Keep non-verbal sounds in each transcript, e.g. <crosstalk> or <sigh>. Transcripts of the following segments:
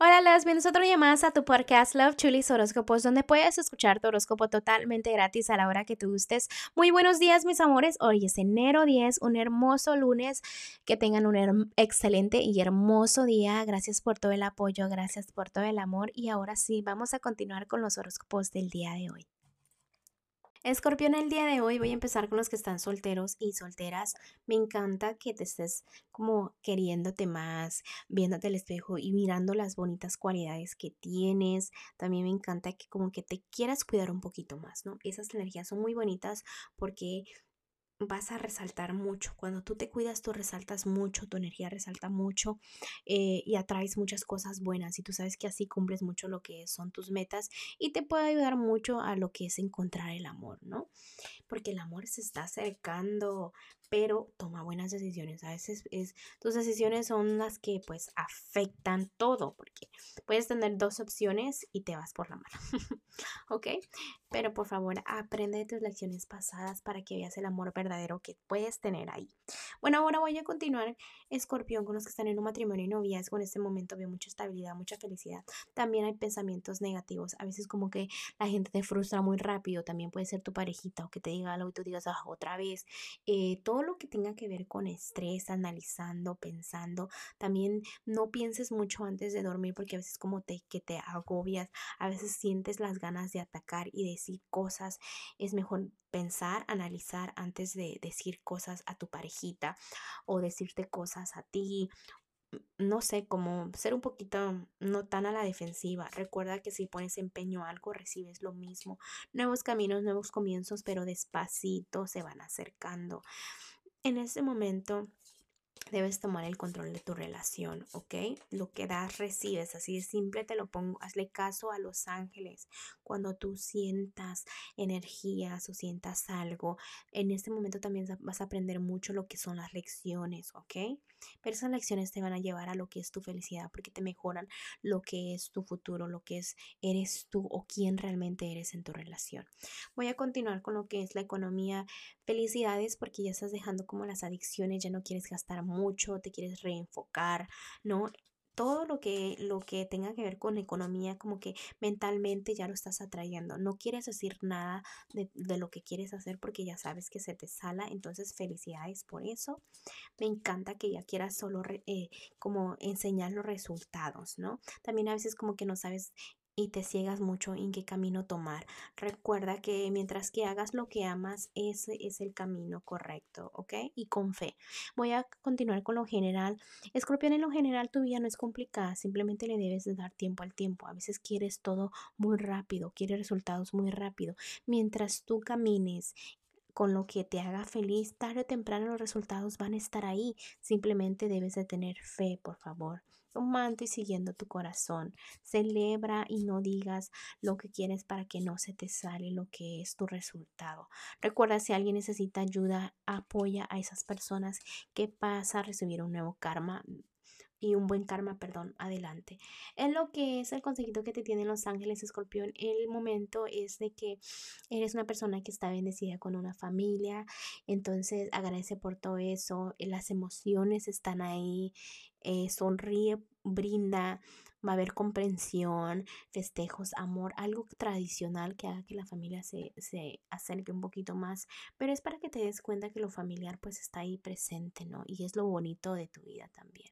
Hola, las bienvenidos otro día más a tu podcast Love Chulis Horóscopos, donde puedes escuchar tu horóscopo totalmente gratis a la hora que tú gustes. Muy buenos días, mis amores. Hoy es enero 10, un hermoso lunes. Que tengan un excelente y hermoso día. Gracias por todo el apoyo, gracias por todo el amor. Y ahora sí, vamos a continuar con los horóscopos del día de hoy. Escorpión, el día de hoy voy a empezar con los que están solteros y solteras. Me encanta que te estés como queriéndote más, viéndote el espejo y mirando las bonitas cualidades que tienes. También me encanta que como que te quieras cuidar un poquito más, ¿no? Esas energías son muy bonitas porque vas a resaltar mucho. Cuando tú te cuidas, tú resaltas mucho, tu energía resalta mucho eh, y atraes muchas cosas buenas. Y tú sabes que así cumples mucho lo que son tus metas y te puede ayudar mucho a lo que es encontrar el amor, ¿no? Porque el amor se está acercando, pero toma buenas decisiones. A veces es, tus decisiones son las que pues afectan todo, porque puedes tener dos opciones y te vas por la mano. <laughs> ¿Ok? Pero por favor, aprende de tus lecciones pasadas para que veas el amor verdadero que puedes tener ahí. Bueno, ahora voy a continuar, Escorpión, con los que están en un matrimonio y noviazgo. En este momento veo mucha estabilidad, mucha felicidad. También hay pensamientos negativos. A veces como que la gente te frustra muy rápido. También puede ser tu parejita o que te diga algo y tú digas, ah, otra vez. Eh, todo lo que tenga que ver con estrés, analizando, pensando. También no pienses mucho antes de dormir porque a veces como te, que te agobias, a veces sientes las ganas de atacar y decir cosas. Es mejor pensar, analizar antes de decir cosas a tu parejita o decirte cosas a ti no sé, como ser un poquito no tan a la defensiva. Recuerda que si pones empeño a algo, recibes lo mismo. Nuevos caminos, nuevos comienzos, pero despacito se van acercando. En ese momento debes tomar el control de tu relación, ¿ok? Lo que das, recibes, así de simple te lo pongo, hazle caso a los ángeles. Cuando tú sientas energías o sientas algo, en este momento también vas a aprender mucho lo que son las lecciones, ¿ok? Pero esas lecciones te van a llevar a lo que es tu felicidad porque te mejoran lo que es tu futuro, lo que es eres tú o quién realmente eres en tu relación. Voy a continuar con lo que es la economía. Felicidades porque ya estás dejando como las adicciones, ya no quieres gastar mucho, te quieres reenfocar, ¿no? todo lo que, lo que tenga que ver con economía, como que mentalmente ya lo estás atrayendo. No quieres decir nada de, lo que quieres hacer porque ya sabes que se te sala. Entonces, felicidades por eso. Me encanta que ya quieras solo eh, como enseñar los resultados, ¿no? También a veces como que no sabes y te ciegas mucho en qué camino tomar. Recuerda que mientras que hagas lo que amas, ese es el camino correcto, ¿ok? Y con fe. Voy a continuar con lo general. Escorpión, en lo general tu vida no es complicada, simplemente le debes de dar tiempo al tiempo. A veces quieres todo muy rápido, quieres resultados muy rápido. Mientras tú camines con lo que te haga feliz, tarde o temprano los resultados van a estar ahí. Simplemente debes de tener fe, por favor tomando y siguiendo tu corazón. Celebra y no digas lo que quieres para que no se te sale lo que es tu resultado. Recuerda, si alguien necesita ayuda, apoya a esas personas que pasa a recibir un nuevo karma y un buen karma, perdón, adelante. En lo que es el consejito que te tienen los ángeles escorpión, el momento es de que eres una persona que está bendecida con una familia, entonces agradece por todo eso, las emociones están ahí, eh, sonríe, brinda, va a haber comprensión, festejos, amor, algo tradicional que haga que la familia se, se, acerque un poquito más, pero es para que te des cuenta que lo familiar pues está ahí presente, ¿no? Y es lo bonito de tu vida también.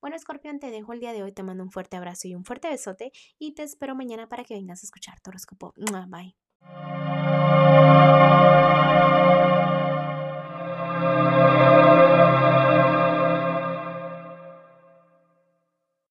Bueno, Escorpión, te dejo el día de hoy, te mando un fuerte abrazo y un fuerte besote y te espero mañana para que vengas a escuchar tu horóscopo. Bye.